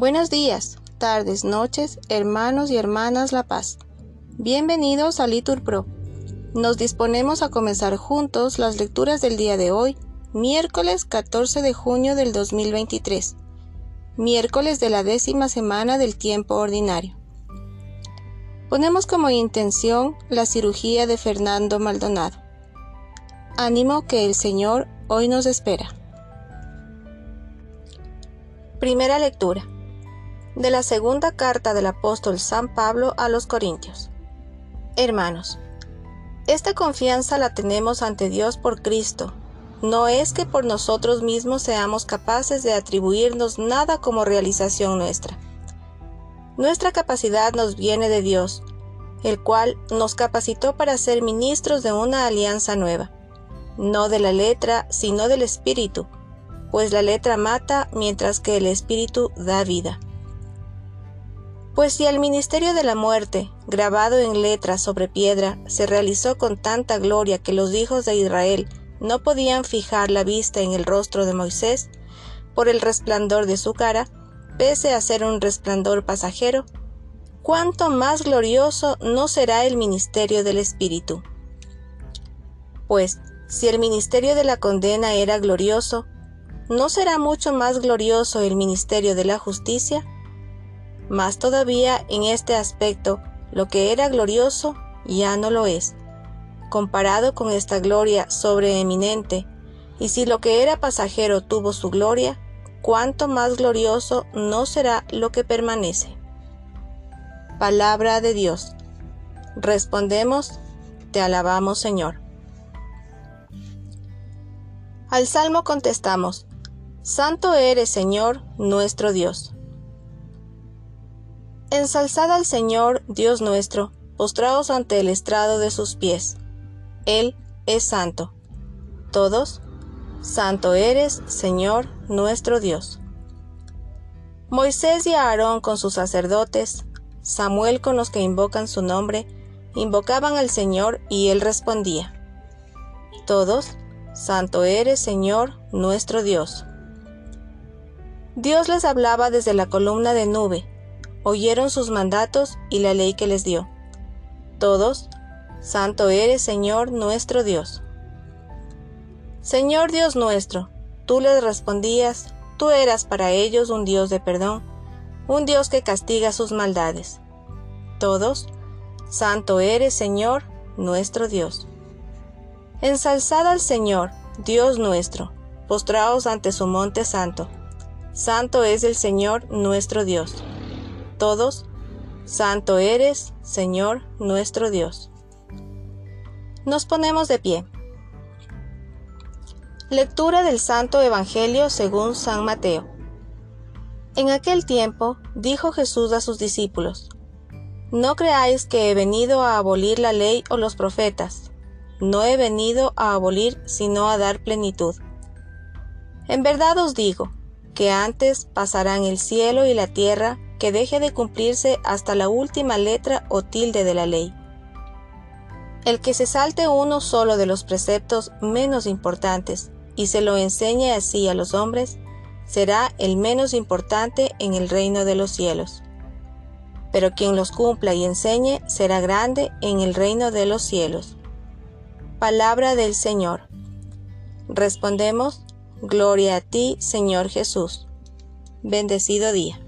Buenos días, tardes, noches, hermanos y hermanas La Paz. Bienvenidos a Litur Pro. Nos disponemos a comenzar juntos las lecturas del día de hoy, miércoles 14 de junio del 2023, miércoles de la décima semana del tiempo ordinario. Ponemos como intención la cirugía de Fernando Maldonado. Ánimo que el Señor hoy nos espera. Primera lectura de la segunda carta del apóstol San Pablo a los Corintios. Hermanos, esta confianza la tenemos ante Dios por Cristo. No es que por nosotros mismos seamos capaces de atribuirnos nada como realización nuestra. Nuestra capacidad nos viene de Dios, el cual nos capacitó para ser ministros de una alianza nueva, no de la letra, sino del Espíritu, pues la letra mata mientras que el Espíritu da vida. Pues si el ministerio de la muerte, grabado en letras sobre piedra, se realizó con tanta gloria que los hijos de Israel no podían fijar la vista en el rostro de Moisés, por el resplandor de su cara, pese a ser un resplandor pasajero, cuánto más glorioso no será el ministerio del Espíritu. Pues, si el ministerio de la condena era glorioso, ¿no será mucho más glorioso el ministerio de la justicia? Más todavía en este aspecto, lo que era glorioso ya no lo es, comparado con esta gloria sobreeminente, y si lo que era pasajero tuvo su gloria, cuánto más glorioso no será lo que permanece. Palabra de Dios. Respondemos, te alabamos Señor. Al Salmo contestamos, Santo eres Señor nuestro Dios. Ensalzad al Señor, Dios nuestro, postraos ante el estrado de sus pies. Él es santo. Todos, Santo eres, Señor, nuestro Dios. Moisés y Aarón con sus sacerdotes, Samuel con los que invocan su nombre, invocaban al Señor y él respondía. Todos, Santo eres, Señor, nuestro Dios. Dios les hablaba desde la columna de nube, oyeron sus mandatos y la ley que les dio. Todos, Santo eres Señor nuestro Dios. Señor Dios nuestro, tú les respondías, tú eras para ellos un Dios de perdón, un Dios que castiga sus maldades. Todos, Santo eres Señor nuestro Dios. Ensalzad al Señor, Dios nuestro, postraos ante su monte santo. Santo es el Señor nuestro Dios todos, Santo eres, Señor nuestro Dios. Nos ponemos de pie. Lectura del Santo Evangelio según San Mateo. En aquel tiempo dijo Jesús a sus discípulos, No creáis que he venido a abolir la ley o los profetas, no he venido a abolir sino a dar plenitud. En verdad os digo, que antes pasarán el cielo y la tierra que deje de cumplirse hasta la última letra o tilde de la ley. El que se salte uno solo de los preceptos menos importantes y se lo enseñe así a los hombres, será el menos importante en el reino de los cielos. Pero quien los cumpla y enseñe será grande en el reino de los cielos. Palabra del Señor. Respondemos, Gloria a ti, Señor Jesús. Bendecido día.